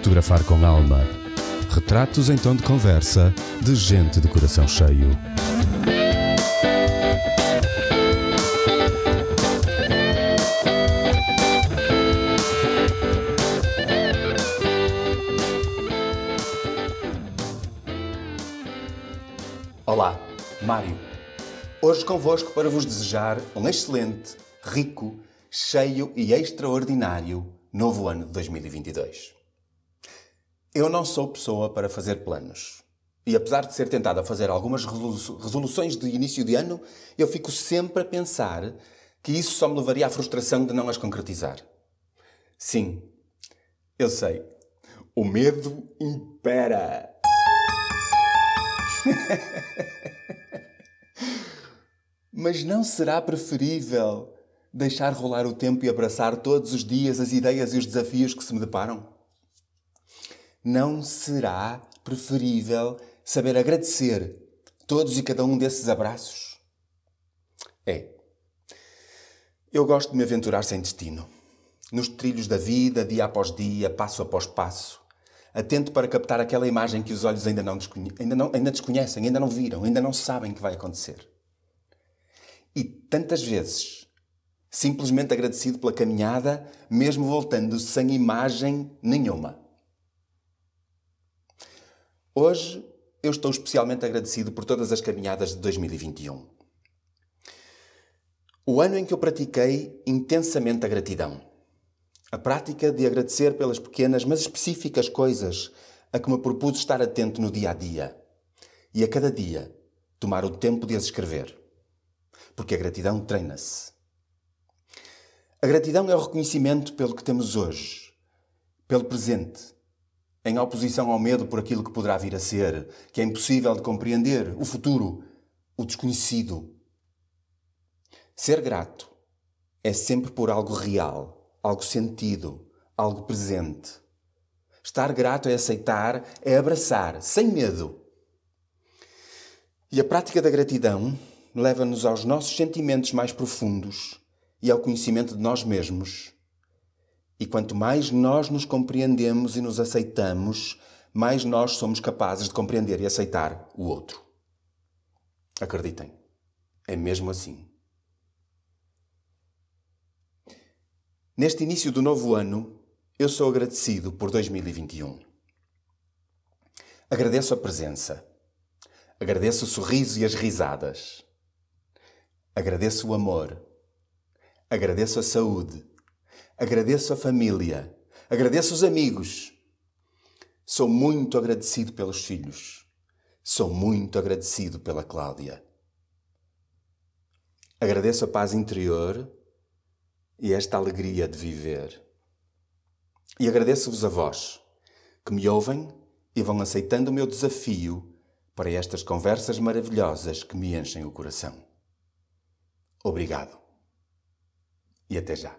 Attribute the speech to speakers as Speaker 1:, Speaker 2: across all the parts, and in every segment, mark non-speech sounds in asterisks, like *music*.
Speaker 1: Fotografar com alma. Retratos em tom de conversa de gente de coração cheio.
Speaker 2: Olá, Mário. Hoje convosco para vos desejar um excelente, rico, cheio e extraordinário novo ano de 2022. Eu não sou pessoa para fazer planos. E apesar de ser tentado a fazer algumas resoluções de início de ano, eu fico sempre a pensar que isso só me levaria à frustração de não as concretizar. Sim, eu sei. O medo impera. *laughs* Mas não será preferível deixar rolar o tempo e abraçar todos os dias as ideias e os desafios que se me deparam? Não será preferível saber agradecer todos e cada um desses abraços? É. Eu gosto de me aventurar sem destino. Nos trilhos da vida, dia após dia, passo após passo, atento para captar aquela imagem que os olhos ainda não, ainda não ainda desconhecem, ainda não viram, ainda não sabem que vai acontecer. E tantas vezes, simplesmente agradecido pela caminhada, mesmo voltando sem imagem nenhuma. Hoje eu estou especialmente agradecido por todas as caminhadas de 2021. O ano em que eu pratiquei intensamente a gratidão. A prática de agradecer pelas pequenas, mas específicas coisas a que me propus estar atento no dia a dia. E a cada dia tomar o tempo de as escrever. Porque a gratidão treina-se. A gratidão é o reconhecimento pelo que temos hoje, pelo presente, em oposição ao medo por aquilo que poderá vir a ser, que é impossível de compreender, o futuro, o desconhecido. Ser grato é sempre por algo real algo sentido, algo presente. Estar grato é aceitar, é abraçar, sem medo. E a prática da gratidão leva-nos aos nossos sentimentos mais profundos e ao conhecimento de nós mesmos. E quanto mais nós nos compreendemos e nos aceitamos, mais nós somos capazes de compreender e aceitar o outro. Acreditem, é mesmo assim. Neste início do novo ano, eu sou agradecido por 2021. Agradeço a presença. Agradeço o sorriso e as risadas. Agradeço o amor. Agradeço a saúde. Agradeço a família. Agradeço os amigos. Sou muito agradecido pelos filhos. Sou muito agradecido pela Cláudia. Agradeço a paz interior e esta alegria de viver. E agradeço-vos a vós, que me ouvem e vão aceitando o meu desafio para estas conversas maravilhosas que me enchem o coração. Obrigado. E até já.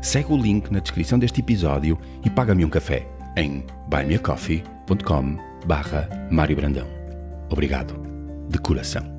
Speaker 1: segue o link na descrição deste episódio e paga-me um café em buymeacoffee.com barra Mário Brandão. Obrigado de coração.